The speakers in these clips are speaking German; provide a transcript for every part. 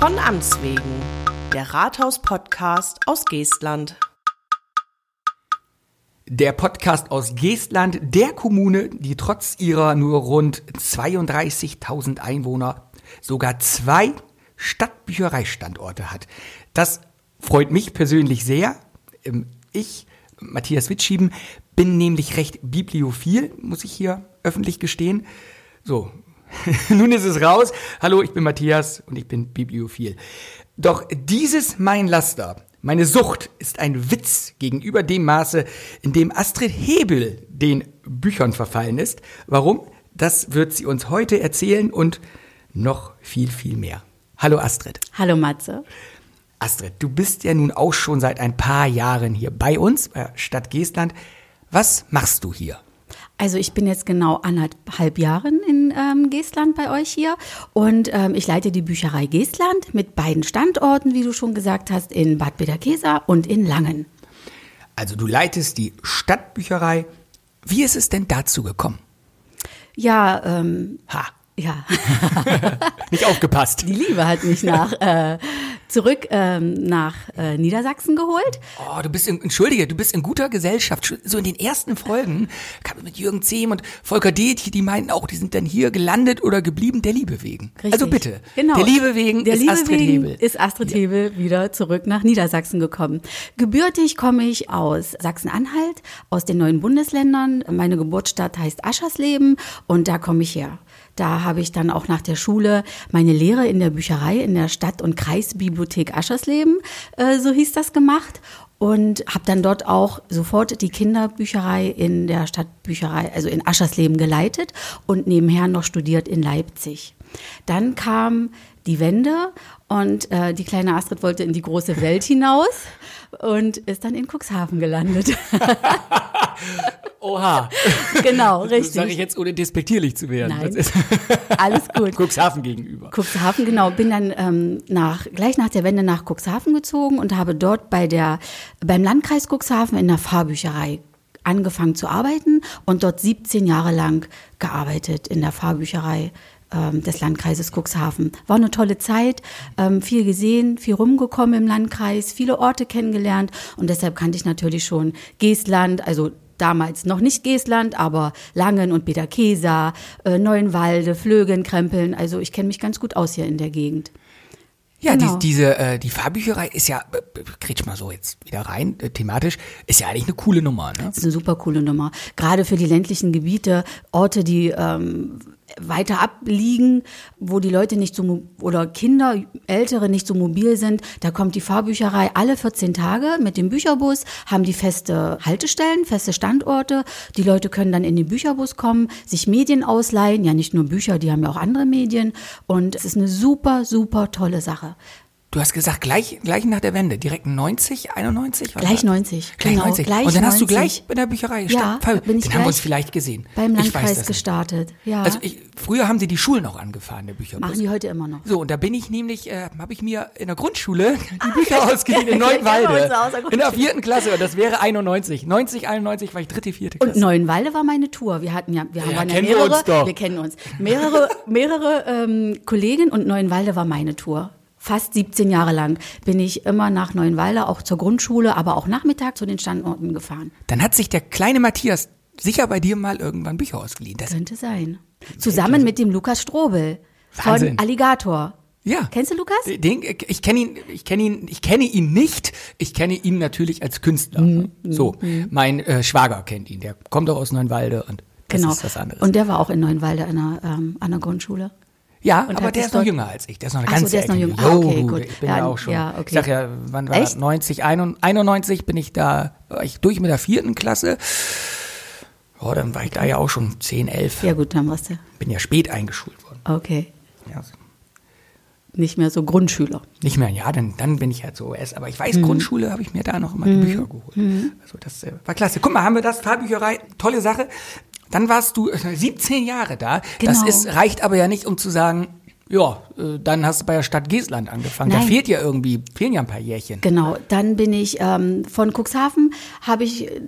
Von Amts wegen. Der Rathaus-Podcast aus Geestland. Der Podcast aus Geestland, der Kommune, die trotz ihrer nur rund 32.000 Einwohner sogar zwei Stadtbüchereistandorte hat. Das freut mich persönlich sehr. Ähm, Ich, Matthias Witschieben, bin nämlich recht bibliophil, muss ich hier öffentlich gestehen. So, nun ist es raus. Hallo, ich bin Matthias und ich bin bibliophil. Doch dieses mein Laster, meine Sucht, ist ein Witz gegenüber dem Maße, in dem Astrid Hebel den Büchern verfallen ist. Warum? Das wird sie uns heute erzählen und noch viel, viel mehr. Hallo Astrid. Hallo Matze. Astrid, du bist ja nun auch schon seit ein paar Jahren hier bei uns, bei Stadt Geestland. Was machst du hier? Also ich bin jetzt genau anderthalb Jahren in ähm, Geestland bei euch hier und ähm, ich leite die Bücherei Geestland mit beiden Standorten, wie du schon gesagt hast, in Bad Bederkesa und in Langen. Also du leitest die Stadtbücherei. Wie ist es denn dazu gekommen? Ja, ähm, Ha, ja, nicht aufgepasst. die Liebe hat mich nach äh, zurück ähm, nach äh, Niedersachsen geholt. Oh, du bist in, entschuldige, du bist in guter Gesellschaft. So in den ersten Folgen kam es mit Jürgen Zehm und Volker Deth, die meinten auch, die sind dann hier gelandet oder geblieben der Liebe wegen. Richtig. Also bitte. Genau. Der Liebe wegen Der ist Liebe Astrid wegen Hebel. ist Astrid Hebel wieder zurück nach Niedersachsen gekommen. Gebürtig komme ich aus Sachsen-Anhalt, aus den neuen Bundesländern. Meine Geburtsstadt heißt Aschersleben und da komme ich her. Da habe ich dann auch nach der Schule meine Lehre in der Bücherei in der Stadt- und Kreisbibliothek Aschersleben, äh, so hieß das, gemacht. Und habe dann dort auch sofort die Kinderbücherei in der Stadtbücherei, also in Aschersleben geleitet und nebenher noch studiert in Leipzig. Dann kam die Wende und äh, die kleine Astrid wollte in die große Welt hinaus und ist dann in Cuxhaven gelandet. Oha. genau, Das richtig. sage ich jetzt, ohne despektierlich zu werden. Nein. Das Alles gut. Cuxhaven gegenüber. Cuxhaven, genau. Bin dann ähm, nach, gleich nach der Wende nach Cuxhaven gezogen und habe dort bei der, beim Landkreis Cuxhaven in der Fahrbücherei angefangen zu arbeiten und dort 17 Jahre lang gearbeitet in der Fahrbücherei ähm, des Landkreises Cuxhaven. War eine tolle Zeit, ähm, viel gesehen, viel rumgekommen im Landkreis, viele Orte kennengelernt und deshalb kannte ich natürlich schon Geestland, also damals noch nicht Geestland, aber Langen und Bederkesa, äh, Neuenwalde, Flögen, Krempeln. Also ich kenne mich ganz gut aus hier in der Gegend. Ja, Genau. die, diese, äh, die Fahrbücherei ist ja, äh, kretsch mal so jetzt wieder rein, äh, thematisch, ist ja eigentlich eine coole Nummer, ne? Das ist eine super coole Nummer. Gerade für die ländlichen Gebiete, Orte, die ähm, weiter abliegen, wo die Leute nicht so oder Kinder, Ältere nicht so mobil sind, da kommt die Fahrbücherei alle 14 Tage mit dem Bücherbus, haben die feste Haltestellen, feste Standorte. Die Leute können dann in den Bücherbus kommen, sich Medien ausleihen, ja nicht nur Bücher, die haben ja auch andere Medien und es ist eine super, super tolle Sache. Du hast gesagt, gleich, gleich nach der Wende, direkt 90, 91? Was Gleich war- 90, Gleich genau, 90. gleich Und dann hast du 90. gleich bei der Bücherei Ja, gestartet. Fahr- bin ich Dann haben wir uns vielleicht gesehen. Beim Landkreis nicht. gestartet, ja. Also ich, früher haben sie die Schulen auch angefahren, der Bücherbus. Machen die heute immer noch. So, und da bin ich nämlich, äh, habe ich mir in der Grundschule die Bücher ausgeliehen in Ja, Neuenwalde. In der vierten Klasse, und das wäre 91. 90, 91 war ich dritte, vierte Klasse. Und Neuenwalde war meine Tour. Wir hatten ja, wir Ja, waren ja kennen wir mehrere, wir kennen uns. Mehrere, mehrere ähm, Kollegen und Neuenwalde war meine Tour. Fast 17 Jahre lang bin ich immer nach Neuenwalde, auch zur Grundschule, aber auch Nachmittag zu den Standorten gefahren. Dann hat sich der kleine Matthias sicher bei dir mal irgendwann Bücher ausgeliehen. Das, Könnte sein. Zusammen mit dem Lukas Strobel von Wahnsinn. Alligator. ja. Kennst du Lukas? Den, ich kenne ihn, ich kenne ihn, ich kenne ihn nicht. Ich kenne ihn natürlich als Künstler. Mhm. So, mein äh, Schwager kennt ihn. Der kommt auch aus Neuenwalde und das genau. ist was anderes. Und der war auch in Neuenwalde an der, ähm, an der Grundschule. Ja, und aber der ist noch jünger als ich. Der ist noch eine Ach so, ganze der ist noch jünger. Ah, okay, gut. Ich bin Ja, ja auch schon. ja, okay. Ich sag ja, wann war Echt? das? 90, 91 bin ich da, war ich durch mit der vierten Klasse. Oh, dann war ich da ja auch schon 10, 11. Ja gut, dann warst du. Bin ja spät eingeschult worden. Okay. Ja, Nicht mehr so Grundschüler. Nicht mehr, ja, dann, dann bin ich halt so OS. Aber ich weiß, Mhm. Grundschule habe ich mir da noch immer die Bücher geholt. Also das äh, war klasse. Guck mal, haben wir das, Fahrbücherei, tolle Sache. Dann warst du äh, 17 Jahre da. Das Genau. ist, reicht aber ja nicht, um zu sagen, ja, äh, dann hast du bei der Stadt Geestland angefangen. Da Nein. fehlt ja irgendwie, fehlen ja ein paar Jährchen. Genau, dann bin ich ähm, von Cuxhaven, habe ich äh,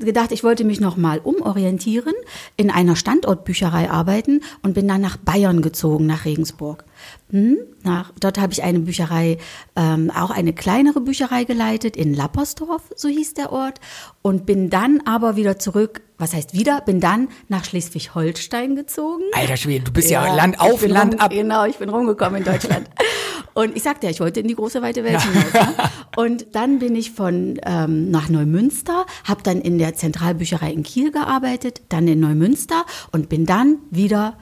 gedacht, ich wollte mich nochmal umorientieren, in einer Standortbücherei arbeiten und bin dann nach Bayern gezogen, nach Regensburg. Hm, nach, dort habe ich eine Bücherei, ähm, auch eine kleinere Bücherei geleitet in Lappersdorf, so hieß der Ort, und bin dann aber wieder zurück, was heißt wieder, bin dann nach Schleswig-Holstein gezogen. Alter Schwede, du bist ja, ja Land auf, Land rum, ab. Genau, ich bin rumgekommen in Deutschland. und ich sagte ja, ich wollte in die große weite Welt hinaus. Ne? Und dann bin ich von ähm, nach Neumünster, habe dann in der Zentralbücherei in Kiel gearbeitet, dann in Neumünster und bin dann wieder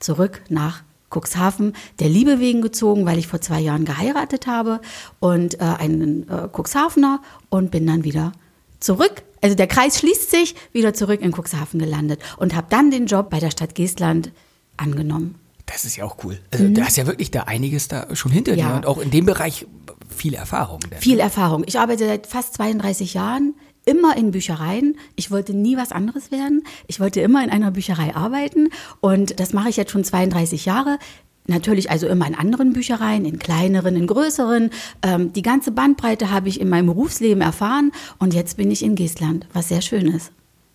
zurück nach Cuxhaven der Liebe wegen gezogen, weil ich vor zwei Jahren geheiratet habe und äh, einen äh, Cuxhavener und bin dann wieder zurück. Also der Kreis schließt sich, wieder zurück in Cuxhaven gelandet und habe dann den Job bei der Stadt Geestland angenommen. Das ist ja auch cool. Also mhm. da ist ja wirklich da einiges da schon hinter ja. dir und auch in dem Bereich viel Erfahrung. Denn. Viel Erfahrung. Ich arbeite seit fast 32 Jahren immer in Büchereien. Ich wollte nie was anderes werden. Ich wollte immer in einer Bücherei arbeiten und das mache ich jetzt schon 32 Jahre. Natürlich also immer in anderen Büchereien, in kleineren, in größeren. Ähm, die ganze Bandbreite habe ich in meinem Berufsleben erfahren und jetzt bin ich in Geestland, was sehr schön ist.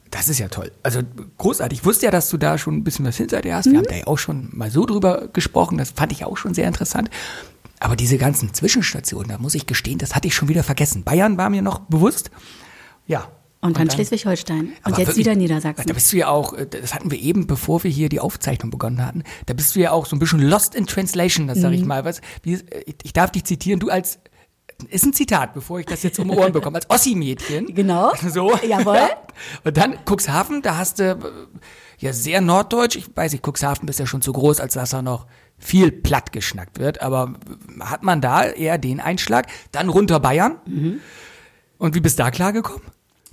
Das ist ja toll. Also großartig. Ich wusste ja, dass du da schon ein bisschen was hinter dir hast. Wir mhm. haben da ja auch schon mal so drüber gesprochen. Das fand ich auch schon sehr interessant. Aber diese ganzen Zwischenstationen, da muss ich gestehen, das hatte ich schon wieder vergessen. Bayern war mir noch bewusst. Ja. Und dann, dann Schleswig-Holstein. Und jetzt wirklich, wieder Niedersachsen. Da bist du ja auch, äh, das hatten wir eben, bevor wir hier die Aufzeichnung begonnen hatten, da bist du ja auch so ein bisschen lost in translation, das sag ich mhm. mal. Was, wie, ich darf dich zitieren, du als ist ein Zitat, bevor ich das jetzt um Ohren bekomme, als Ossi-Mädchen. Genau. So. Jawohl. Ja. Und dann Cuxhaven, da hast du ja sehr norddeutsch. Ich weiß nicht, Cuxhaven ist ja schon zu groß, als dass er noch viel platt geschnackt wird. Aber hat man da eher den Einschlag? Dann runter Bayern. Mhm. Und wie bist du da klargekommen?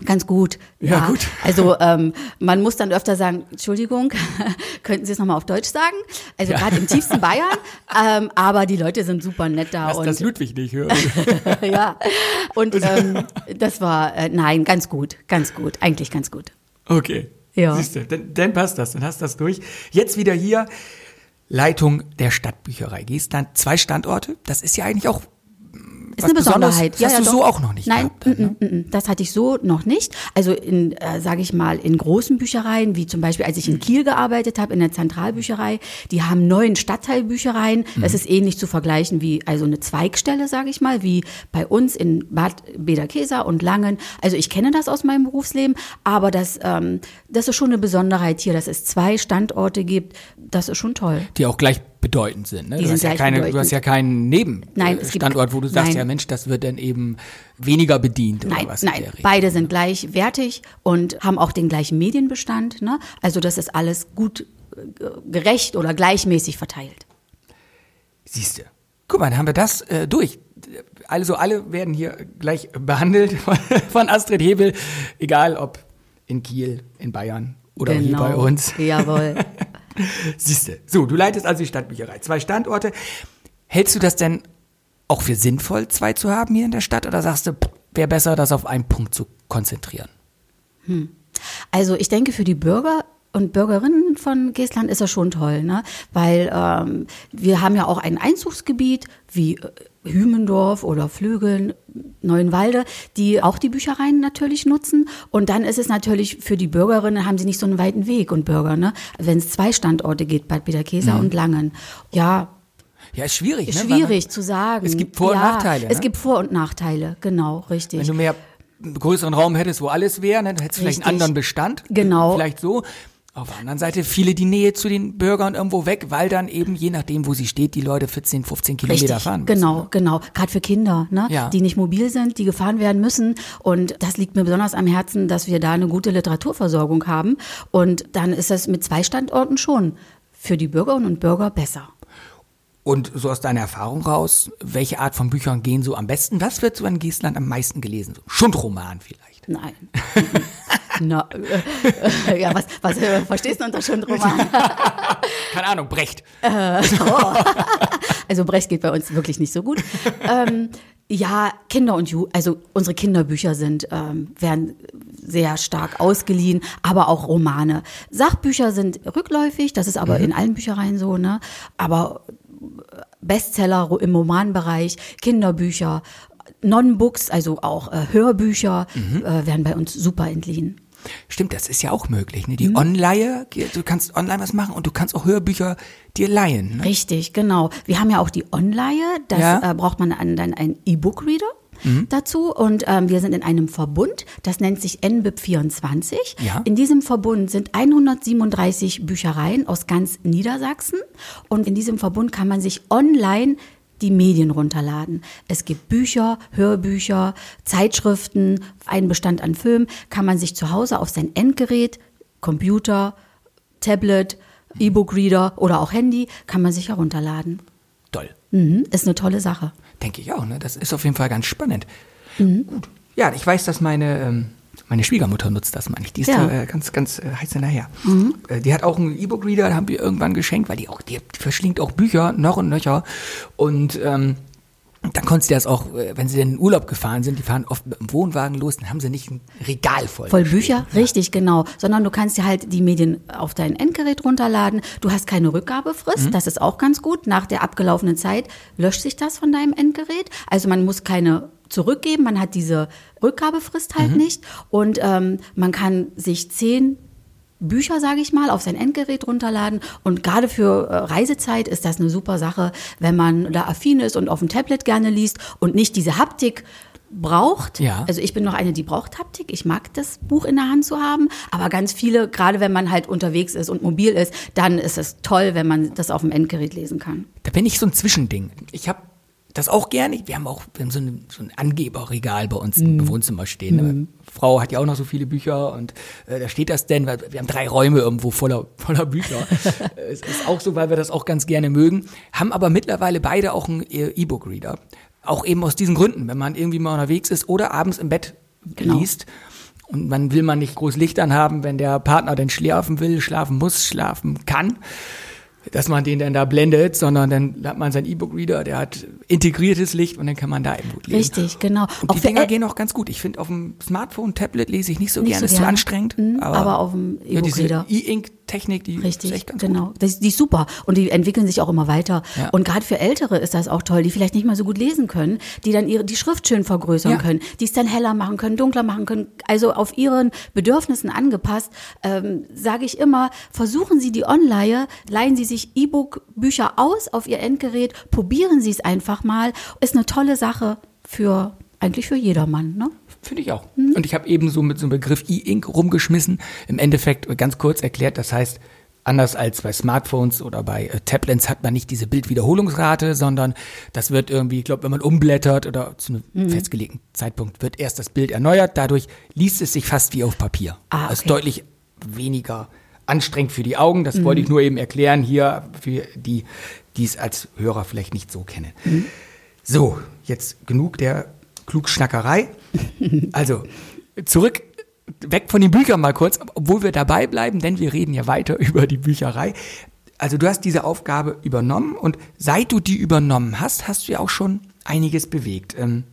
Ganz gut. Ja, ja, gut. Also ähm, man muss dann öfter sagen, Entschuldigung, könnten Sie es nochmal auf Deutsch sagen? Also ja. gerade im tiefsten Bayern. Ähm, aber die Leute sind super nett da. Lass und, das Ludwig nicht hören. ja. Und ähm, das war, äh, nein, ganz gut, ganz gut, eigentlich ganz gut. Okay. Ja. Siehst du, dann, dann passt das, dann hast du das durch. Jetzt wieder hier Leitung der Stadtbücherei Geestland. Zwei Standorte, das ist ja eigentlich auch ist eine Besonderheit. Das hast ja, du doch. so auch noch nicht Nein, gehabt, ne? m -m -m das hatte ich so noch nicht. Also in, äh, sage ich mal, in großen Büchereien, wie zum Beispiel, als ich in Kiel gearbeitet habe, in der Zentralbücherei, die haben neun Stadtteilbüchereien. Mhm. Das ist ähnlich zu vergleichen wie also eine Zweigstelle, sage ich mal, wie bei uns in Bad Bederkesa und Langen. Also ich kenne das aus meinem Berufsleben, aber das, ähm, das ist schon eine Besonderheit hier, dass es zwei Standorte gibt. Das ist schon toll. Die auch gleich bedeutend sind. Ne? Du, hast ja keine, du hast ja keinen Nebenstandort, wo du sagst, nein. ja Mensch, das wird dann eben weniger bedient nein, oder was. Nein, beide sind gleichwertig und haben auch den gleichen Medienbestand. Ne? Also das ist alles gut äh, gerecht oder gleichmäßig verteilt. Siehst du. Guck mal, dann haben wir das äh, durch. Also alle werden hier gleich behandelt von Astrid Hebel, egal ob in Kiel, in Bayern oder genau. hier bei uns. Jawohl. Siehste. So, du leitest also die Stadtbücherei. Zwei Standorte. Hältst du das denn auch für sinnvoll, zwei zu haben hier in der Stadt? Oder sagst du, wäre besser, das auf einen Punkt zu konzentrieren? Hm. Also ich denke, für die Bürger und Bürgerinnen von Geestland ist das schon toll, ne? Weil ähm, wir haben ja auch ein Einzugsgebiet wie äh, Hümendorf oder Flügeln, Neuenwalde, die auch die Büchereien natürlich nutzen. Und dann ist es natürlich für die Bürgerinnen, haben sie nicht so einen weiten Weg und Bürger, ne? Wenn es zwei Standorte gibt, Bad Peterkesa mhm. und Langen. Ja, ja, ist schwierig. Ne? Schwierig zu sagen. Es gibt Vor- und ja, Nachteile. Es ne? gibt Vor- und Nachteile, genau, richtig. Wenn du mehr einen größeren Raum hättest, wo alles wäre, ne, dann hättest du vielleicht einen anderen Bestand. Genau. Vielleicht so. Auf der anderen Seite viele die Nähe zu den Bürgern irgendwo weg, weil dann eben je nachdem, wo sie steht, die Leute 14, 15 Kilometer Richtig, fahren müssen. Genau, genau. Gerade für Kinder, ne? Ja. die nicht mobil sind, die gefahren werden müssen. Und das liegt mir besonders am Herzen, dass wir da eine gute Literaturversorgung haben. Und dann ist es mit zwei Standorten schon für die Bürgerinnen und Bürger besser. Und so aus deiner Erfahrung raus, welche Art von Büchern gehen so am besten? Was wird so in Gießland am meisten gelesen? So Schundroman vielleicht? Nein. Na, äh, äh, ja, was, was äh, verstehst du unter Schundroman? Keine Ahnung, Brecht. Äh, oh. Also Brecht geht bei uns wirklich nicht so gut. Ähm, ja, Kinder und Ju, also unsere Kinderbücher sind, ähm, werden sehr stark ausgeliehen, aber auch Romane. Sachbücher sind rückläufig, das ist aber mhm. in allen Büchereien so, ne? Aber Bestseller im Romanbereich, Kinderbücher, Non-Books, also auch äh, Hörbücher, mhm. äh, werden bei uns super entliehen. Stimmt, das ist ja auch möglich. Ne? Die Online, du kannst online was machen und du kannst auch Hörbücher dir leihen. Ne? Richtig, genau. Wir haben ja auch die Online, das Ja. äh, braucht man dann dann einen E-Book-Reader. Dazu und ähm, wir sind in einem Verbund, das nennt sich NBIP 24. Ja. In diesem Verbund sind 137 Büchereien aus ganz Niedersachsen und in diesem Verbund kann man sich online die Medien runterladen. Es gibt Bücher, Hörbücher, Zeitschriften, einen Bestand an Filmen, kann man sich zu Hause auf sein Endgerät, Computer, Tablet, E-Book-Reader oder auch Handy, kann man sich herunterladen. Toll. Mhm, ist eine tolle Sache. Denke ich auch, ne? Das ist auf jeden Fall ganz spannend. Mhm. Gut. Ja, ich weiß, dass meine, ähm, meine Schwiegermutter nutzt das, meine ich. Die ist Ja. Mhm. da äh, ganz, ganz äh, heiß hinterher. Äh, die hat auch einen E-Book-Reader, den haben wir irgendwann geschenkt, weil die auch, die verschlingt auch Bücher, noch und nöcher. Und ähm, dann konnte sie das auch, äh, wenn sie in den Urlaub gefahren sind, die fahren oft mit dem Wohnwagen los, dann haben sie nicht ein Regal voll. Voll. Bücher, richtig, genau. Sondern du kannst dir halt die Medien auf dein Endgerät runterladen. Du hast keine Rückgabefrist, das ist auch ganz gut. Nach der abgelaufenen Zeit löscht sich das von deinem Endgerät. Also man muss keine zurückgeben, man hat diese Rückgabefrist halt nicht. Und ähm, man kann sich zehn Bücher, sage ich mal, auf sein Endgerät runterladen. Und gerade für äh, Reisezeit ist das eine super Sache, wenn man da affin ist und auf dem Tablet gerne liest und nicht diese Haptik braucht. Ja. Also ich bin noch eine, die braucht Haptik. Ich mag das Buch in der Hand zu haben. Aber ganz viele, gerade wenn man halt unterwegs ist und mobil ist, dann ist es toll, wenn man das auf dem Endgerät lesen kann. Da bin ich so ein Zwischending. Ich habe das auch gerne. Wir haben auch wir haben so, ein, so ein Angeberregal bei uns Mhm. im Wohnzimmer stehen. Ne? Frau hat ja auch noch so viele Bücher und äh, da steht das denn, weil wir haben drei Räume irgendwo voller, voller Bücher. Äh, es ist auch so, weil wir das auch ganz gerne mögen. Haben aber mittlerweile beide auch einen äh, E-Book-Reader. Auch eben aus diesen Gründen, wenn man irgendwie mal unterwegs ist oder abends im Bett Genau. liest. Und man will man nicht groß Licht anhaben, wenn der Partner denn schlafen will, schlafen muss, schlafen kann dass man den dann da blendet, sondern dann hat man seinen E-Book-Reader, der hat integriertes Licht und dann kann man da eben gut lesen. Richtig, genau. Und Auch die Dinger El- gehen auch ganz gut. Ich finde, auf dem Smartphone, Tablet lese ich nicht so Nicht gerne, so ist zu anstrengend. Mhm, aber auf dem ja, diese E-Ink-Technik, die ist Richtig, echt ganz genau. gut. Die ist super und die entwickeln sich auch immer weiter. Ja. Und gerade für Ältere ist das auch toll, die vielleicht nicht mal so gut lesen können, die dann ihre die Schrift schön vergrößern Ja. können, die es dann heller machen können, dunkler machen können, also auf ihren Bedürfnissen angepasst. Ähm, Sage ich immer, versuchen Sie die Online, leihen Sie sich E-Book-Bücher aus auf Ihr Endgerät, probieren Sie es einfach mal. Ist eine tolle Sache für eigentlich für jedermann. Ne? Finde ich auch. Mhm. Und ich habe eben so mit so einem Begriff E-Ink rumgeschmissen. Im Endeffekt ganz kurz erklärt, das heißt, anders als bei Smartphones oder bei äh, Tablets hat man nicht diese Bildwiederholungsrate, sondern das wird irgendwie, ich glaube, wenn man umblättert oder zu einem Mhm. festgelegten Zeitpunkt wird erst das Bild erneuert. Dadurch liest es sich fast wie auf Papier. Ah, Das ist okay. deutlich weniger anstrengend für die Augen. Mhm. Das wollte ich nur eben erklären hier für die, die es als Hörer vielleicht nicht so kennen. Mhm. So, jetzt genug der Klugschnackerei. Also, zurück, weg von den Büchern mal kurz, obwohl wir dabei bleiben, denn wir reden ja weiter über die Bücherei. Also, du hast diese Aufgabe übernommen und seit du die übernommen hast, hast du ja auch schon einiges bewegt. Ähm,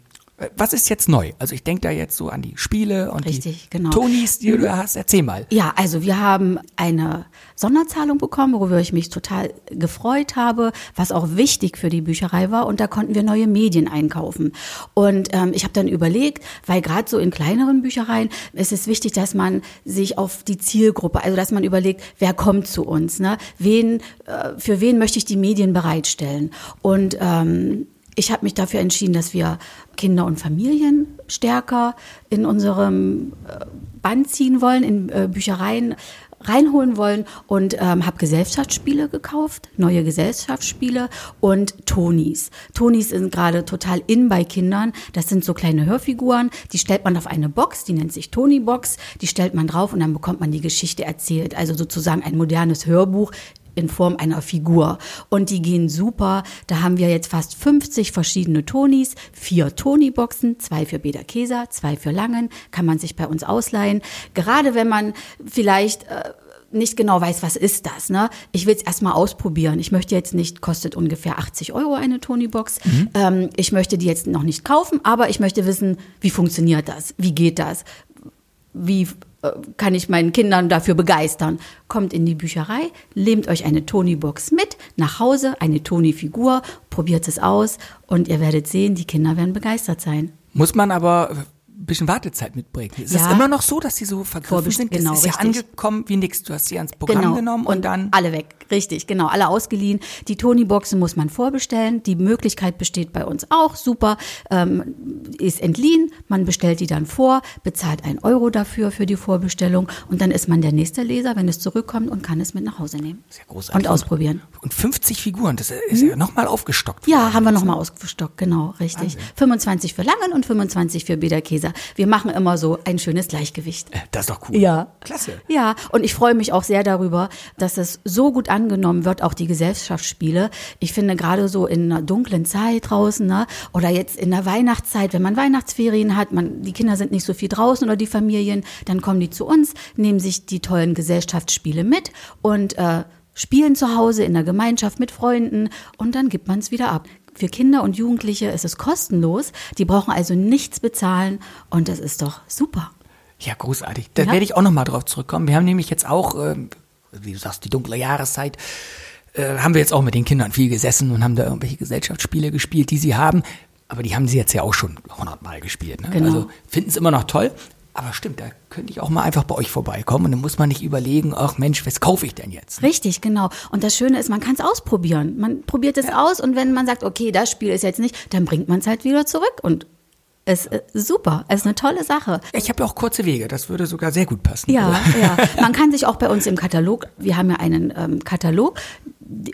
was ist jetzt neu? Also, ich denke da jetzt so an die Spiele und Richtig, die genau. Tonis, die du hast. Erzähl mal. Ja, also wir haben eine Sonderzahlung bekommen, worüber ich mich total gefreut habe, was auch wichtig für die Bücherei war. Und da konnten wir neue Medien einkaufen. Und ähm, ich habe dann überlegt, weil gerade so in kleineren Büchereien ist es wichtig, dass man sich auf die Zielgruppe, also dass man überlegt, wer kommt zu uns, ne? Wen, äh, für wen möchte ich die Medien bereitstellen? Und ähm, ich habe mich dafür entschieden, dass wir Kinder und Familien stärker in unserem äh, Band ziehen wollen, in äh, Büchereien reinholen wollen und ähm, habe Gesellschaftsspiele gekauft, neue Gesellschaftsspiele und Tonis. Tonis sind gerade total in bei Kindern. Das sind so kleine Hörfiguren, die stellt man auf eine Box, die nennt sich Tony-Box, die stellt man drauf und dann bekommt man die Geschichte erzählt. Also sozusagen ein modernes Hörbuch in Form einer Figur. Und die gehen super. Da haben wir jetzt fast 50 verschiedene Tonis, vier Toni-Boxen, zwei für Beda Kesa, zwei für Langen, kann man sich bei uns ausleihen. Gerade wenn man vielleicht äh, nicht genau weiß, was ist das. Ne? Ich will es erstmal ausprobieren. Ich möchte jetzt nicht, kostet ungefähr 80 Euro eine Tony-Box. Ähm, ich möchte die jetzt noch nicht kaufen, aber ich möchte wissen, wie funktioniert das? Wie geht das? wie kann ich meinen Kindern dafür begeistern? Kommt in die Bücherei, nehmt euch eine Toni-Box mit, nach Hause, eine Toni-Figur, probiert es aus und ihr werdet sehen, die Kinder werden begeistert sein. Muss man aber bisschen Wartezeit mitbringen. Ist Ja. es immer noch so, dass die so vergriffen sind? Das genau, ist ja angekommen wie nix. Du hast sie ans Programm genommen und, dann alle weg. Richtig, genau, alle ausgeliehen. Die Tony-Boxen muss man vorbestellen. Die Möglichkeit besteht bei uns auch. Super, ähm, ist entliehen. Man bestellt die dann vor, bezahlt ein Euro dafür für die Vorbestellung und dann ist man der nächste Leser, wenn es zurückkommt und kann es mit nach Hause nehmen Sehr großartig. und ausprobieren. Und 50 Figuren, das ist ja nochmal aufgestockt. Ja, haben wir nochmal ausgestockt, genau, richtig. 25 für Langen und 25 für Bederkäser. Wir machen immer so ein schönes Gleichgewicht. Äh, Das ist doch cool. Ja. Klasse. Ja, und ich freue mich auch sehr darüber, dass es so gut angenommen wird, auch die Gesellschaftsspiele. Ich finde gerade so in einer dunklen Zeit draußen, ne, oder jetzt in der Weihnachtszeit, wenn man Weihnachtsferien hat, man, die Kinder sind nicht so viel draußen oder die Familien, dann kommen die zu uns, nehmen sich die tollen Gesellschaftsspiele mit und äh, spielen zu Hause in der Gemeinschaft mit Freunden und dann gibt man es wieder ab. Für Kinder und Jugendliche ist es kostenlos. Die brauchen also nichts bezahlen und das ist doch super. Ja, großartig. Da Ja. werde ich auch nochmal drauf zurückkommen. Wir haben nämlich jetzt auch, ähm, wie du sagst, die dunkle Jahreszeit, äh, haben wir jetzt auch mit den Kindern viel gesessen und haben da irgendwelche Gesellschaftsspiele gespielt, die sie haben. Aber die haben sie jetzt ja auch schon hundertmal gespielt. Ne? Genau. Also finden es immer noch toll. Aber stimmt, da könnte ich auch mal einfach bei euch vorbeikommen und dann muss man nicht überlegen, ach Mensch, was kaufe ich denn jetzt? Richtig, genau. Und das Schöne ist, man kann es ausprobieren. Man probiert es aus und wenn man sagt, okay, das Spiel ist jetzt nicht, dann bringt man es halt wieder zurück und es ist super. Es ist eine tolle Sache. Ich habe ja auch kurze Wege, das würde sogar sehr gut passen. Ja, ja. Man kann sich auch bei uns im Katalog, wir haben ja einen ähm, Katalog,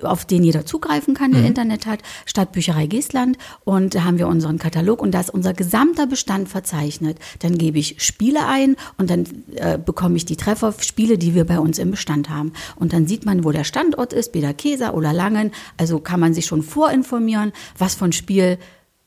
auf den jeder zugreifen kann, der Internet hat, Stadtbücherei Geestland. Und da haben wir unseren Katalog und da ist unser gesamter Bestand verzeichnet. Dann gebe ich Spiele ein und dann äh, bekomme ich die Trefferspiele, die wir bei uns im Bestand haben. Und dann sieht man, wo der Standort ist, Bederkesa oder Langen. Also kann man sich schon vorinformieren, was von Spiel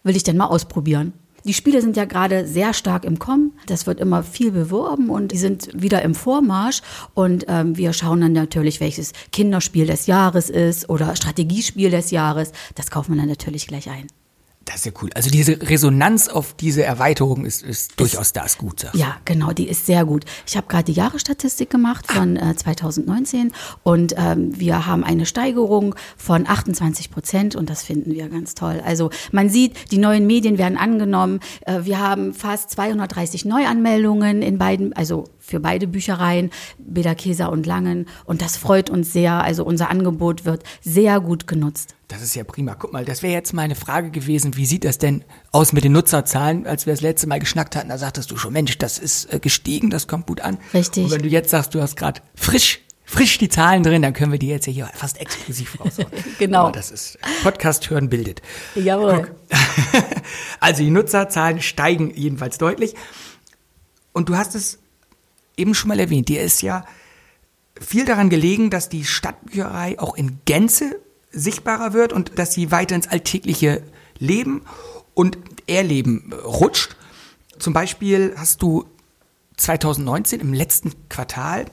will ich denn mal ausprobieren. Die Spiele sind ja gerade sehr stark im Kommen. Das wird immer viel beworben und die sind wieder im Vormarsch. Und ähm, wir schauen dann natürlich, welches Kinderspiel des Jahres ist oder Strategiespiel des Jahres. Das kaufen wir dann natürlich gleich ein. Das ist ja cool. Also diese Resonanz auf diese Erweiterung ist, ist durchaus da, ist gut. sagst du. Ja, genau, die ist sehr gut. Ich habe gerade die Jahresstatistik gemacht von äh, 2019 und ähm, wir haben eine Steigerung von 28 Prozent und das finden wir ganz toll. Also man sieht, die neuen Medien werden angenommen. Äh, wir haben fast 230 Neuanmeldungen in beiden, also für beide Büchereien, Beda Kesa und Langen und das freut uns sehr. Also unser Angebot wird sehr gut genutzt. Das ist ja prima. Guck mal, das wäre jetzt meine Frage gewesen. Wie sieht das denn aus mit den Nutzerzahlen? Als wir das letzte Mal geschnackt hatten, da sagtest du schon, Mensch, das ist äh, gestiegen, das kommt gut an. Richtig. Und wenn du jetzt sagst, du hast gerade frisch, frisch die Zahlen drin, dann können wir die jetzt ja hier fast exklusiv raushauen. Genau. Aber das ist Podcast hören bildet. Jawohl. Also die Nutzerzahlen steigen jedenfalls deutlich. Und du hast es eben schon mal erwähnt, dir ist ja viel daran gelegen, dass die Stadtbücherei auch in Gänze sichtbarer wird und dass sie weiter ins alltägliche Leben und Erleben rutscht. Zum Beispiel hast du 2019 im letzten Quartal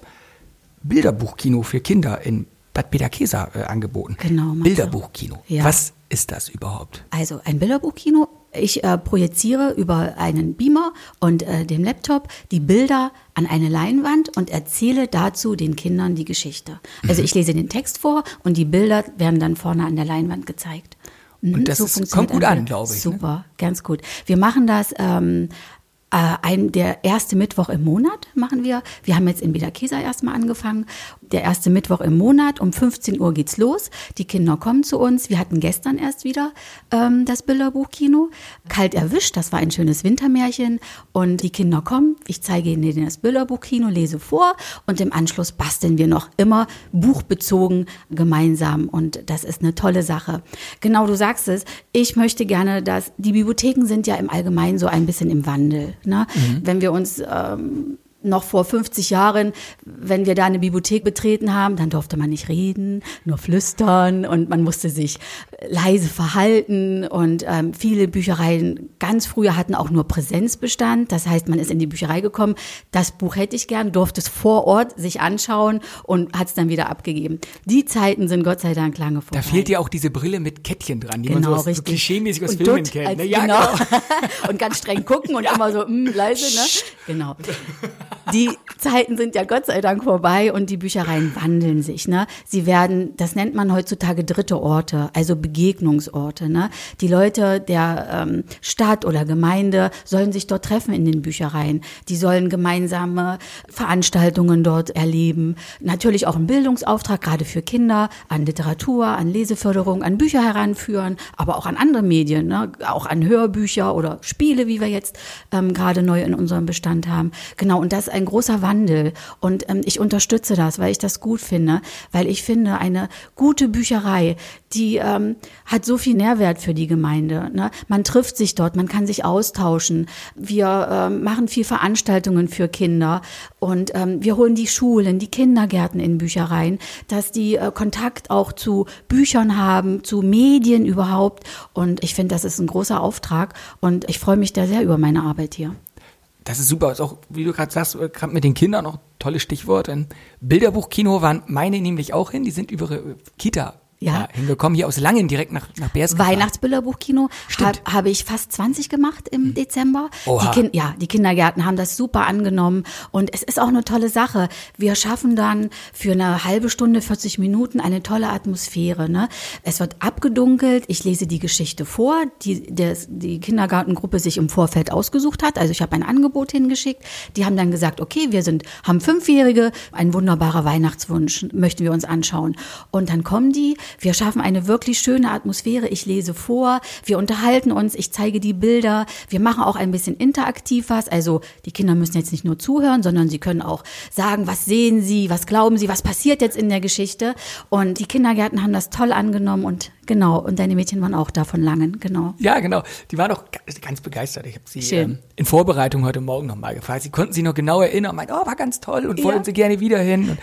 Bilderbuchkino für Kinder in Bad Bederkesa äh, angeboten. Genau, Matze. Bilderbuchkino. Ja. Was ist das überhaupt? Also ein Bilderbuchkino. Ich äh, projiziere über einen Beamer und äh, den Laptop die Bilder an eine Leinwand und erzähle dazu den Kindern die Geschichte. Also Mhm. ich lese den Text vor und die Bilder werden dann vorne an der Leinwand gezeigt. Mhm, Und das ist- funktioniert kommt gut an, glaube ich, ne? Super, ganz gut. Wir machen das ähm, äh, ein, der erste Mittwoch im Monat machen wir. Wir haben jetzt in Bederkesa erstmal angefangen. Der erste Mittwoch im Monat, um 15 Uhr geht's los. Die Kinder kommen zu uns. Wir hatten gestern erst wieder ähm, das Bilderbuchkino. Kalt erwischt, das war ein schönes Wintermärchen. Und die Kinder kommen, ich zeige ihnen das Bilderbuchkino, lese vor und im Anschluss basteln wir noch immer buchbezogen gemeinsam. Und das ist eine tolle Sache. Genau, du sagst es. Ich möchte gerne, dass die Bibliotheken sind ja im Allgemeinen so ein bisschen im Wandel. Ne? Wenn wir uns ähm, noch vor 50 Jahren, wenn wir da eine Bibliothek betreten haben, dann durfte man nicht reden, nur flüstern und man musste sich leise verhalten und ähm, viele Büchereien ganz früher hatten auch nur Präsenzbestand. Das heißt, man ist in die Bücherei gekommen, das Buch hätte ich gern, durfte es vor Ort sich anschauen und hat es dann wieder abgegeben. Die Zeiten sind Gott sei Dank lange vorbei. Da fehlt dir auch diese Brille mit Kettchen dran, die man so, Genau, aus, so richtig. klischeemäßig aus Und Filmen Dutt kennt. als- ne? Ja, genau. genau. und ganz streng gucken und immer so, mm, leise, ne? Genau. die Zeiten sind ja Gott sei Dank vorbei und die Büchereien wandeln sich. Ne? Sie werden, das nennt man heutzutage dritte Orte, also Begegnungsorte. Ne? Die Leute der ähm, Stadt oder Gemeinde sollen sich dort treffen in den Büchereien. Die sollen gemeinsame Veranstaltungen dort erleben. Natürlich auch einen Bildungsauftrag, gerade für Kinder, an Literatur, an Leseförderung, an Bücher heranführen, aber auch an andere Medien, ne? auch an Hörbücher oder Spiele, wie wir jetzt ähm, gerade neu in unserem Bestand haben. Genau, und das ein großer Wandel. Und ähm, ich unterstütze das, weil ich das gut finde, weil ich finde, eine gute Bücherei, die ähm, hat so viel Nährwert für die Gemeinde. Ne? Man trifft sich dort, man kann sich austauschen. Wir ähm, machen viel Veranstaltungen für Kinder und ähm, wir holen die Schulen, die Kindergärten in Büchereien, dass die äh, Kontakt auch zu Büchern haben, zu Medien überhaupt. Und ich finde, das ist ein großer Auftrag und ich freue mich da sehr über meine Arbeit hier. Das ist super. Ist auch, wie du gerade sagst, gerade mit den Kindern noch tolles Stichwort. Bilderbuchkino waren meine nämlich auch hin. Die sind über ihre Kita ja. hingekommen, hier aus Langen direkt nach, nach Beers. Weihnachtsbilderbuchkino habe hab ich fast 20 gemacht im hm. Dezember. Die kind, ja, die Kindergärten haben das super angenommen und es ist auch eine tolle Sache. Wir schaffen dann für eine halbe Stunde, 40 Minuten eine tolle Atmosphäre. Ne? Es wird abgedunkelt, ich lese die Geschichte vor, die des, die Kindergartengruppe sich im Vorfeld ausgesucht hat. Also ich habe ein Angebot hingeschickt. Die haben dann gesagt, okay, wir sind, haben Fünfjährige, ein wunderbarer Weihnachtswunsch möchten wir uns anschauen. Und dann kommen die, wir schaffen eine wirklich schöne Atmosphäre. Ich lese vor, wir unterhalten uns, ich zeige die Bilder. Wir machen auch ein bisschen interaktiv was. Also die Kinder müssen jetzt nicht nur zuhören, sondern sie können auch sagen, was sehen sie, was glauben sie, was passiert jetzt in der Geschichte. Und die Kindergärten haben das toll angenommen und genau, und deine Mädchen waren auch da von Langen, genau. Ja, genau. Die waren auch ganz begeistert. Ich habe sie ähm, in Vorbereitung heute Morgen nochmal gefragt. Sie konnten sich noch genau erinnern und meinten, oh, war ganz toll und wollen ja. sie gerne wieder hin. Und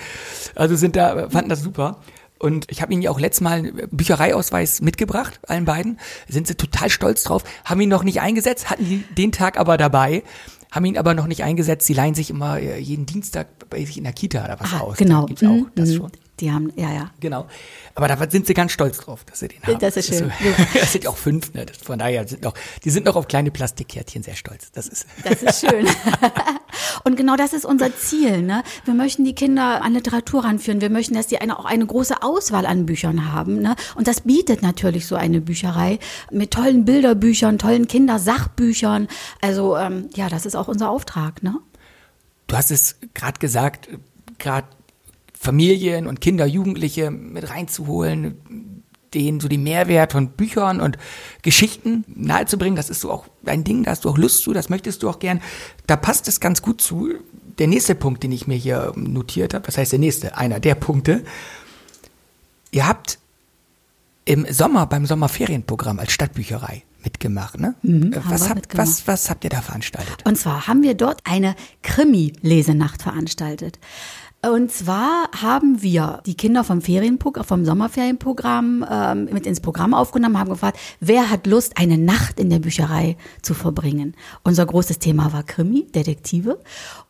also sind da, fanden das super. Und ich habe ihnen ja auch letztes Mal einen Büchereiausweis mitgebracht, allen beiden. Sind sie total stolz drauf, haben ihn noch nicht eingesetzt, hatten den Tag aber dabei, haben ihn aber noch nicht eingesetzt. Sie leihen sich immer äh, jeden Dienstag bei sich in der Kita oder was ah, aus. Genau. Da gibt's auch mhm. das schon. Die haben, ja, ja. Genau. Aber da sind sie ganz stolz drauf, dass sie den haben. Das ist schön. Das, ist das sind auch fünf, ne? Von daher sind noch, die sind noch auf kleine Plastikkärtchen sehr stolz. Das ist. Das ist schön. Und genau das ist unser Ziel, ne? Wir möchten die Kinder an Literatur ranführen. Wir möchten, dass die eine, auch eine große Auswahl an Büchern haben, ne? Und das bietet natürlich so eine Bücherei mit tollen Bilderbüchern, tollen Kindersachbüchern. Also, ähm, ja, das ist auch unser Auftrag, ne? Du hast es gerade gesagt, gerade Familien und Kinder, Jugendliche mit reinzuholen, denen so den Mehrwert von Büchern und Geschichten nahezubringen. Das ist so auch ein Ding, da hast du auch Lust zu, das möchtest du auch gern. Da passt es ganz gut zu. Der nächste Punkt, den ich mir hier notiert habe, was heißt der nächste? Einer der Punkte. Ihr habt im Sommer beim Sommerferienprogramm als Stadtbücherei mitgemacht, ne? Mhm, was, habt, was, was habt ihr da veranstaltet? Und zwar haben wir dort eine Krimi-Lesenacht veranstaltet. Und zwar haben wir die Kinder vom Ferienprogramm, vom Sommerferienprogramm ähm, mit ins Programm aufgenommen, haben gefragt, wer hat Lust, eine Nacht in der Bücherei zu verbringen? Unser großes Thema war Krimi, Detektive.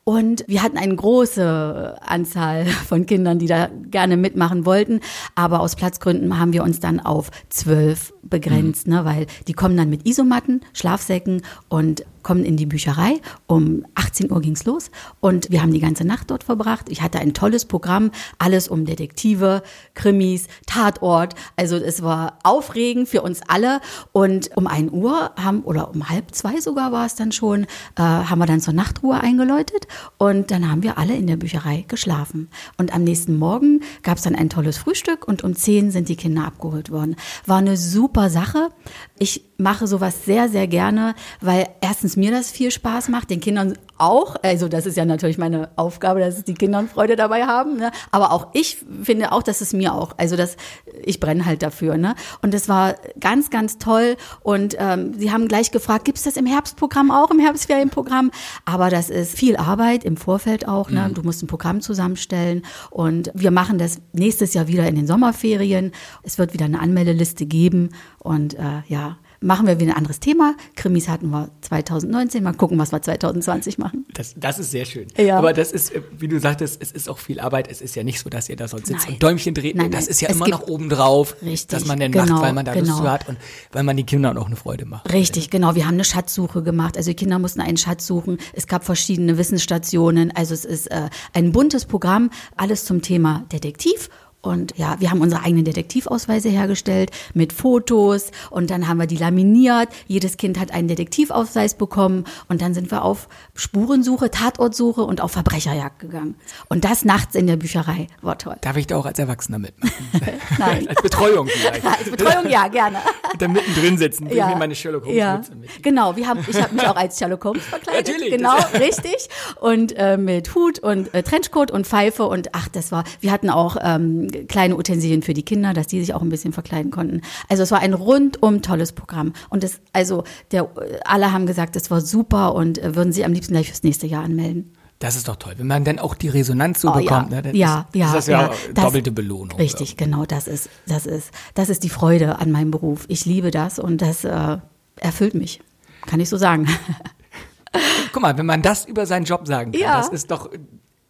Und wir hatten eine große Anzahl von Kindern, die da gerne mitmachen wollten. Aber aus Platzgründen haben wir uns dann auf zwölf begrenzt, mhm. ne, weil die kommen dann mit Isomatten, Schlafsäcken und kommen in die Bücherei. Um 18 Uhr ging's los und wir haben die ganze Nacht dort verbracht. Ich hatte ein tolles Programm, alles um Detektive, Krimis, Tatort. Also es war aufregend für uns alle. Und um 1 Uhr haben, oder um halb zwei sogar war es dann schon, äh, haben wir dann zur Nachtruhe eingeläutet und dann haben wir alle in der Bücherei geschlafen. Und am nächsten Morgen gab's dann ein tolles Frühstück und um 10 sind die Kinder abgeholt worden. War eine super Sache. Ich mache sowas sehr, sehr gerne, weil erstens mir das viel Spaß macht, den Kindern auch, also das ist ja natürlich meine Aufgabe, dass die Kinder Freude dabei haben, ne? aber auch ich finde auch, dass es mir auch, also das, ich brenne halt dafür. Ne? Und das war ganz, ganz toll und ähm, sie haben gleich gefragt, gibt es das im Herbstprogramm auch, im Herbstferienprogramm? Aber das ist viel Arbeit im Vorfeld auch, ne? Mhm. du musst ein Programm zusammenstellen und wir machen das nächstes Jahr wieder in den Sommerferien. Es wird wieder eine Anmeldeliste geben und äh, ja, machen wir wieder ein anderes Thema. Krimis hatten wir 2019, mal gucken, was wir 2020 machen. Das, das ist sehr schön. Ja. Aber das ist, äh, wie du sagtest, es ist auch viel Arbeit. Es ist ja nicht so, dass ihr da sonst sitzt Nein. und Däumchen dreht. Nein, das nein. ist ja Es immer noch obendrauf, Richtig, dass man den genau, macht, weil man da Lust genau. zu hat und weil man den Kindern auch eine Freude macht. Richtig, genau. Wir haben eine Schatzsuche gemacht. Also die Kinder mussten einen Schatz suchen. Es gab verschiedene Wissensstationen. Also es ist äh, ein buntes Programm, alles zum Thema Detektiv. Und ja, wir haben unsere eigenen Detektivausweise hergestellt mit Fotos und dann haben wir die laminiert. Jedes Kind hat einen Detektivausweis bekommen und dann sind wir auf Spurensuche, Tatortsuche und auf Verbrecherjagd gegangen. Und das nachts in der Bücherei. War toll. Darf ich da auch als Erwachsener mitmachen? Nein. als Betreuung vielleicht. Als Betreuung, ja, gerne. Und dann mittendrin sitzen, bring mir meine Sherlock Holmes ja. Mit. Genau, wir haben, ich habe mich auch als Sherlock Holmes verkleidet. Natürlich, Genau, richtig. Und äh, mit Hut und äh, Trenchcoat und Pfeife und ach, das war, wir hatten auch ähm, kleine Utensilien für die Kinder, dass die sich auch ein bisschen verkleiden konnten. Also es war ein rundum tolles Programm. Und es, also der, alle haben gesagt, es war super und äh, würden sie am liebsten gleich fürs nächste Jahr anmelden. Das ist doch toll, wenn man dann auch die Resonanz so Oh, bekommt. ja, Ne? Ja, ist, ja, ist das ja, ja, das- doppelte Belohnung. Richtig, genau, das ist, das ist, das ist die Freude an meinem Beruf. Ich liebe das und das äh, erfüllt mich. Kann ich so sagen. Guck mal, wenn man das über seinen Job sagen kann, Ja. das ist doch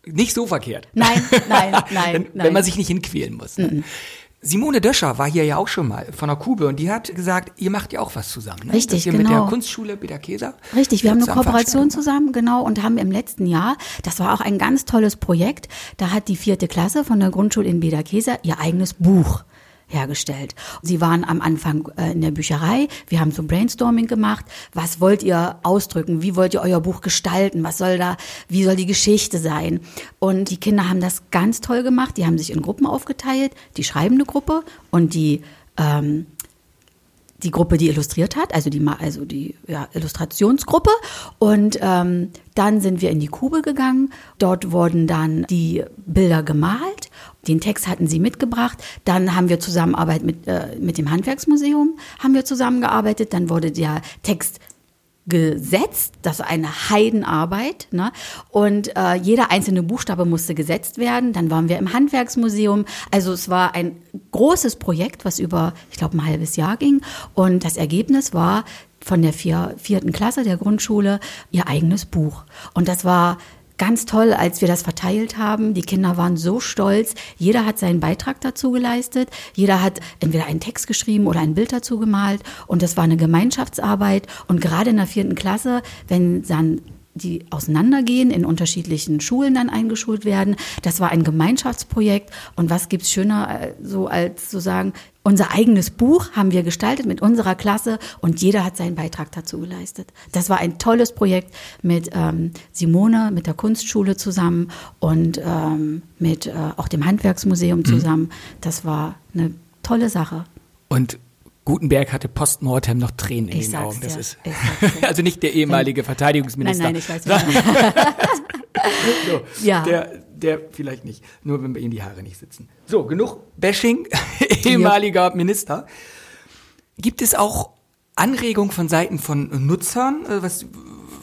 nicht so verkehrt. Nein, nein, nein, wenn, nein. wenn man sich nicht hinquälen muss. Ne? Simone Döscher war hier ja auch schon mal von der Kube und die hat gesagt, ihr macht ja auch was zusammen. Ne? Richtig, ihr mit der genau. Kunstschule Peter Käser. Richtig, wir haben eine Kooperation zusammen, genau, und haben im letzten Jahr, das war auch ein ganz tolles Projekt, da hat die vierte Klasse von der Grundschule in Bederkesa ihr eigenes Buch hergestellt. Sie waren am Anfang äh, in der Bücherei, wir haben so Brainstorming gemacht, was wollt ihr ausdrücken, wie wollt ihr euer Buch gestalten, was soll da, wie soll die Geschichte sein? Und die Kinder haben das ganz toll gemacht, die haben sich in Gruppen aufgeteilt, die schreibende Gruppe und die ähm, die Gruppe, die illustriert hat, also die, also die ja, Illustrationsgruppe. Und ähm, dann sind wir in die Kube gegangen. Dort wurden dann die Bilder gemalt. Den Text hatten sie mitgebracht. Dann haben wir Zusammenarbeit mit, äh, mit dem Handwerksmuseum, haben wir zusammengearbeitet. Dann wurde der Text gesetzt, das war eine Heidenarbeit, ne? Und äh, jeder einzelne Buchstabe musste gesetzt werden. Dann waren wir im Handwerksmuseum. Also es war ein großes Projekt, was über, ich glaube, ein halbes Jahr ging. Und das Ergebnis war von der vier, vierten Klasse der Grundschule ihr eigenes Buch. Und das war ganz toll, als wir das verteilt haben. Die Kinder waren so stolz. Jeder hat seinen Beitrag dazu geleistet. Jeder hat entweder einen Text geschrieben oder ein Bild dazu gemalt. Und das war eine Gemeinschaftsarbeit. Und gerade in der vierten Klasse, wenn dann die auseinandergehen, in unterschiedlichen Schulen dann eingeschult werden. Das war ein Gemeinschaftsprojekt. Und was gibt's schöner, äh, so als zu sagen, unser eigenes Buch haben wir gestaltet mit unserer Klasse und jeder hat seinen Beitrag dazu geleistet. Das war ein tolles Projekt mit ähm, Simone, mit der Kunstschule zusammen und ähm, mit äh, auch dem Handwerksmuseum zusammen. Das war eine tolle Sache. Und Gutenberg hatte postmortem noch Tränen in Ich den Augen. Das dir, ist also nicht der ehemalige Nein, Verteidigungsminister. nein, ich weiß nicht. So, Ja. Der, der vielleicht nicht, nur wenn bei ihm die Haare nicht sitzen. So, genug Bashing, ehemaliger Minister. Gibt es auch Anregungen von Seiten von Nutzern, äh, was,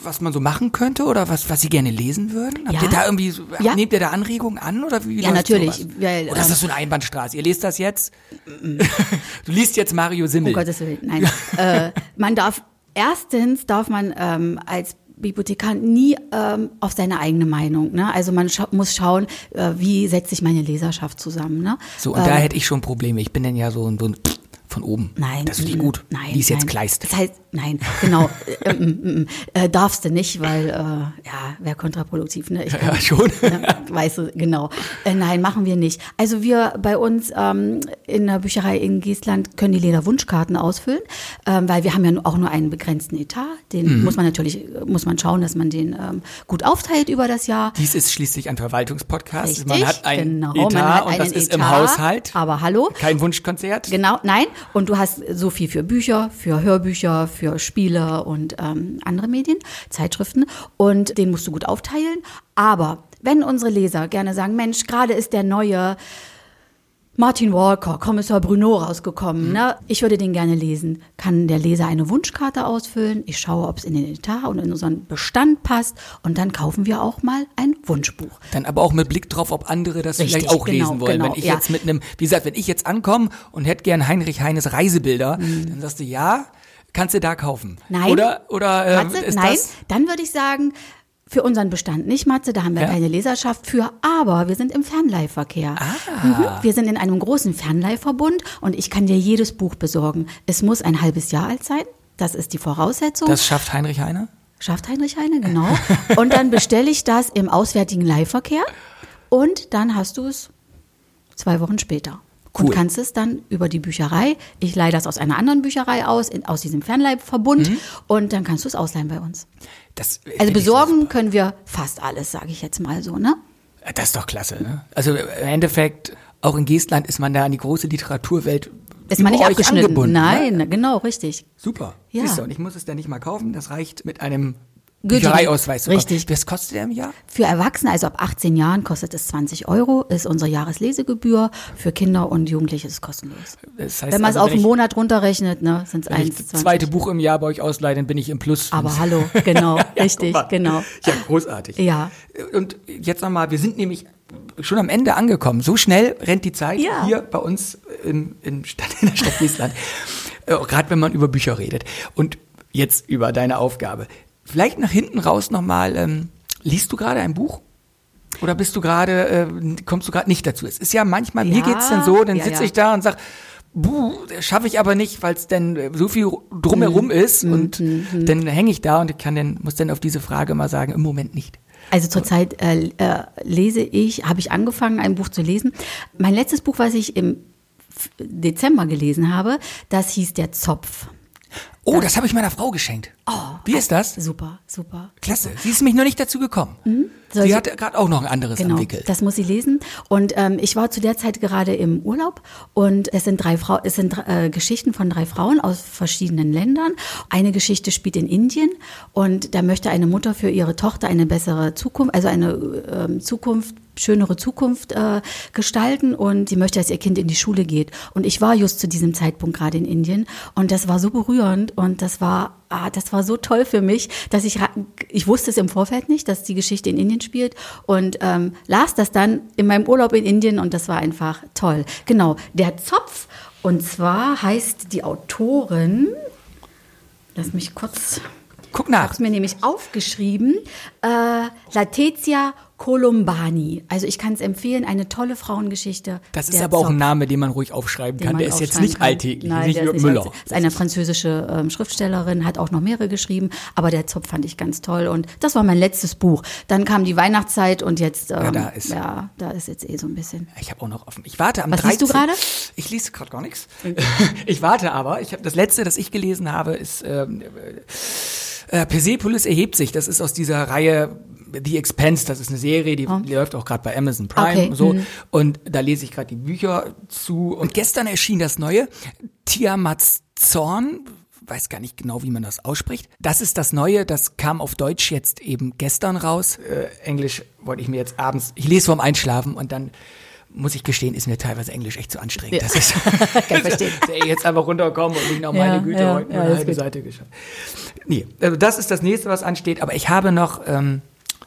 was man so machen könnte oder was, was sie gerne lesen würden? Habt Ja. ihr da irgendwie, Ja. nehmt ihr da Anregungen an oder wie Ja, natürlich, sowas? weil, oder ist ähm, das so eine Einbahnstraße? Ihr lest das jetzt? du liest jetzt Mario Simmel. Um Gottes Willen, nein. äh, man darf, erstens darf man ähm, als Bibliothekar nie ähm, auf seine eigene Meinung. Ne? Also man scha muss schauen, äh, wie setzt sich meine Leserschaft zusammen. Ne? So, und ähm, da hätte ich schon Probleme. Ich bin denn ja so ein, so ein von oben. Nein. Das ich mm, gut. Nein. Lies jetzt nein. Kleist. Das heißt, nein, genau. äh, mm, mm, mm, äh, darfst du nicht, weil, äh, ja, wäre kontraproduktiv. Ne? Ich Ja, schon. Ja, weißt du, genau. Äh, nein, machen wir nicht. Also wir bei uns ähm, in der Bücherei in Geestland können die Leder Wunschkarten ausfüllen, ähm, weil wir haben ja auch nur einen begrenzten Etat. Den Mhm. muss man natürlich, äh, muss man schauen, dass man den ähm, gut aufteilt über das Jahr. Dies ist schließlich ein Verwaltungspodcast. Richtig, man hat ein genau, Etat man hat und das einen ist im Etat, Haushalt. aber hallo. Kein Wunschkonzert. Genau, nein. Und du hast so viel für Bücher, für Hörbücher, für Spiele und ähm, andere Medien, Zeitschriften. Und den musst du gut aufteilen. Aber wenn unsere Leser gerne sagen, Mensch, gerade ist der neue Martin Walker, Kommissar Bruno rausgekommen, ne? Ich würde den gerne lesen. Kann der Leser eine Wunschkarte ausfüllen? Ich schaue, ob es in den Etat und in unseren Bestand passt. Und dann kaufen wir auch mal ein Wunschbuch. Dann aber auch mit Blick drauf, ob andere das Richtig, vielleicht auch genau, lesen wollen. genau, wenn ich ja. jetzt mit einem, wie gesagt, wenn ich jetzt ankomme und hätte gern Heinrich Heines Reisebilder, Mhm. dann sagst du ja, kannst du da kaufen. Nein. Oder, oder äh, Matze, ist nein, dann würde ich sagen, für unseren Bestand nicht, Matze, da haben wir Ja. keine Leserschaft für, aber wir sind im Fernleihverkehr. Ah. Mhm. Wir sind in einem großen Fernleihverbund und ich kann dir jedes Buch besorgen. Es muss ein halbes Jahr alt sein, das ist die Voraussetzung. Das schafft Heinrich Heine? Schafft Heinrich Heine, genau. Und dann bestelle ich das im auswärtigen Leihverkehr und dann hast du es zwei Wochen später. Cool. Und kannst es dann über die Bücherei, ich leihe das aus einer anderen Bücherei aus, in, aus diesem Fernleihverbund Mhm. und dann kannst du es ausleihen bei uns. Das Also besorgen können wir fast alles, sage ich jetzt mal so, ne? Das ist doch klasse, ne? Also im Endeffekt, auch in Geestland ist man da an die große Literaturwelt Ist man nicht abgeschnitten. angebunden, Nein, Ne? genau, richtig. Super. Ja. Siehst du, und ich muss es dann nicht mal kaufen, das reicht mit einem Büchereiausweis. Richtig. Was kostet der im Jahr? Für Erwachsene, also ab 18 Jahren, kostet es 20 Euro, ist unsere Jahreslesegebühr. Für Kinder und Jugendliche ist es kostenlos. Das heißt Wenn man es also, auf wenn einen Monat runterrechnet, ne, sind es Wenn ich das 1,20. zweite Buch im Jahr bei euch ausleihe, dann bin ich im Plus. Aber hallo, genau, richtig, guck mal. genau. Ja, großartig. Ja. Und jetzt nochmal, wir sind nämlich schon am Ende angekommen. So schnell rennt die Zeit Ja. hier bei uns in, in, Stadt, in der Stadt Wiesland. Äh, Gerade wenn man über Bücher redet. Und jetzt über deine Aufgabe. Vielleicht nach hinten raus nochmal, ähm, liest du gerade ein Buch? Oder bist du gerade, äh, kommst du gerade nicht dazu? Es ist ja manchmal, mir Ja, geht's dann so, dann ja, sitze ja. ich da und sag, buh, schaffe ich aber nicht, weil es dann äh, so viel drumherum Mhm. ist und dann hänge ich da und ich kann dann, muss dann auf diese Frage mal sagen, im Moment nicht. Also zurzeit äh, äh, lese ich, habe ich angefangen, ein Buch zu lesen. Mein letztes Buch, was ich im Dezember gelesen habe, das hieß Der Zopf. Oh, das habe ich meiner Frau geschenkt. Oh, Wie ist das? Super, super. Klasse. Sie ist nämlich noch nicht dazu gekommen. Soll Sie ich- hat gerade auch noch ein anderes Genau, entwickelt. das muss sie lesen. Und ähm, ich war zu der Zeit gerade im Urlaub und es sind drei Frau, es sind äh, Geschichten von drei Frauen aus verschiedenen Ländern. Eine Geschichte spielt in Indien und da möchte eine Mutter für ihre Tochter eine bessere Zukunft, also eine ähm, Zukunft schönere Zukunft äh, gestalten und sie möchte, dass ihr Kind in die Schule geht. Und ich war just zu diesem Zeitpunkt gerade in Indien und das war so berührend und das war, ah, das war so toll für mich, dass ich, ich wusste es im Vorfeld nicht, dass die Geschichte in Indien spielt und ähm, las das dann in meinem Urlaub in Indien und das war einfach toll. Genau, der Zopf und zwar heißt die Autorin, lass mich kurz Guck ich nach. habe es mir nämlich aufgeschrieben. Äh, Latezia Columbani. Also ich kann es empfehlen, eine tolle Frauengeschichte. Das ist aber auch ein Zopf, Name, den man ruhig aufschreiben kann. Der ist jetzt nicht kann. alltäglich, Nein, nicht der ist Müller. Nicht, ist eine französische ähm, Schriftstellerin, hat auch noch mehrere geschrieben, aber der Zopf fand ich ganz toll und das war mein letztes Buch. Dann kam die Weihnachtszeit und jetzt ähm, Ja, da ist- ja, da ist jetzt eh so ein bisschen. Ich habe auch noch offen. Ich warte am Was 13. liest du gerade? Ich lese gerade gar nichts. Ich warte aber. Ich habe das letzte, das ich gelesen habe, ist ähm, äh, Persepolis erhebt sich. Das ist aus dieser Reihe The Expense. Das ist eine Serie, die, die läuft auch gerade bei Amazon Prime Okay, und so. mhm. Und da lese ich gerade die Bücher zu. Und gestern erschien das neue Tiamats Zorn. Weiß gar nicht genau, wie man das ausspricht. Das ist das Neue, das kam auf Deutsch jetzt eben gestern raus. Äh, Englisch wollte ich mir jetzt abends, ich lese vorm Einschlafen und dann muss ich gestehen, ist mir teilweise Englisch echt zu anstrengend. Das ist, Kann ich verstehen. Jetzt einfach runterkommen und nicht noch Ja, meine Güte ja, heute ja, eine halbe gut. Seite geschafft. Nee, also das ist das nächste, was ansteht. Aber ich habe noch, ähm,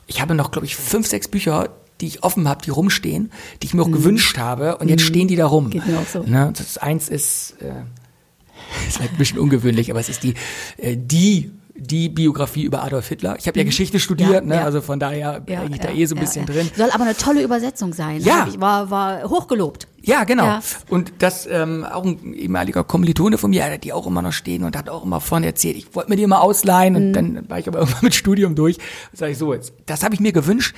ich habe noch, glaube ich, fünf, sechs Bücher, die ich offen habe, die rumstehen, die ich mir auch gewünscht habe. Und jetzt stehen die da rum. Mhm. Geht mir auch so. Ne? Das eins ist, äh, ist vielleicht ein bisschen ungewöhnlich, aber es ist die, äh, die, die Biografie über Adolf Hitler. Ich habe ja Geschichte studiert, Mhm. Ja, ne? ja. also von daher bin ich da eh so ein bisschen ja. drin. Soll aber eine tolle Übersetzung sein. Ja. Ich war, war hochgelobt. Ja, genau. Ja. Und das ähm, auch ein ehemaliger Kommilitone von mir, die auch immer noch stehen und hat auch immer vorne erzählt, ich wollte mir die mal ausleihen Mhm. und dann war ich aber irgendwann mit Studium durch. Sag ich so jetzt, das habe ich mir gewünscht.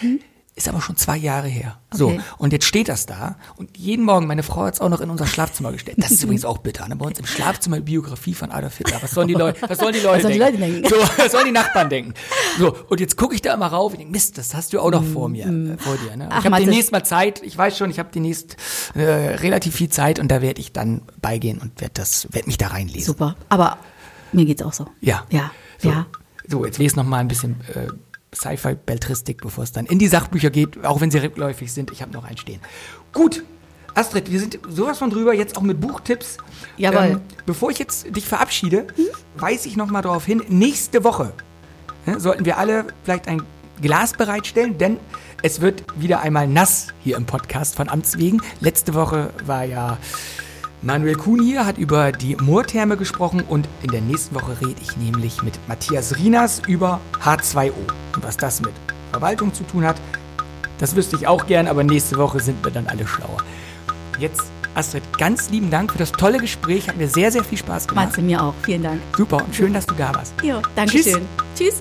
Ist aber schon zwei Jahre her. So. Okay. und jetzt steht das da. Und jeden Morgen, meine Frau hat es auch noch in unser Schlafzimmer gestellt. Das ist übrigens auch bitter. Ne? Bei uns im Schlafzimmer die Biografie von Adolf Hitler. Was sollen die Leute, was sollen die Leute, die denken? Leute denken? So, was sollen die Nachbarn denken? So, und jetzt gucke ich da immer rauf und denke, Mist, das hast du auch noch vor mir, äh, vor dir. Ne? Ich habe demnächst mal Zeit. Ich weiß schon, ich habe demnächst äh, relativ viel Zeit und da werde ich dann beigehen und werde das, werde mich da reinlesen. Super. Aber mir geht's auch so. Ja. Ja. So, Ja. so jetzt lese noch mal ein bisschen äh, Sci-Fi-Beltristik, bevor es dann in die Sachbücher geht, auch wenn sie rückläufig sind. Ich habe noch einen stehen. Gut. Astrid, wir sind sowas von drüber, jetzt auch mit Buchtipps. Ähm, Jawohl. bevor ich jetzt dich verabschiede, weise ich noch mal darauf hin, nächste Woche ne, sollten wir alle vielleicht ein Glas bereitstellen, denn es wird wieder einmal nass hier im Podcast von Amts wegen. Letzte Woche war ja Manuel Kuhn hier hat über die Moortherme gesprochen und in der nächsten Woche rede ich nämlich mit Matthias Rinas über H2O. Und was das mit Verwaltung zu tun hat, das wüsste ich auch gern, aber nächste Woche sind wir dann alle schlauer. Jetzt, Astrid, ganz lieben Dank für das tolle Gespräch. Hat mir sehr, sehr viel Spaß gemacht. Matze, mir auch. Vielen Dank. Super und schön, dass du da warst. Jo, danke schön. Tschüss.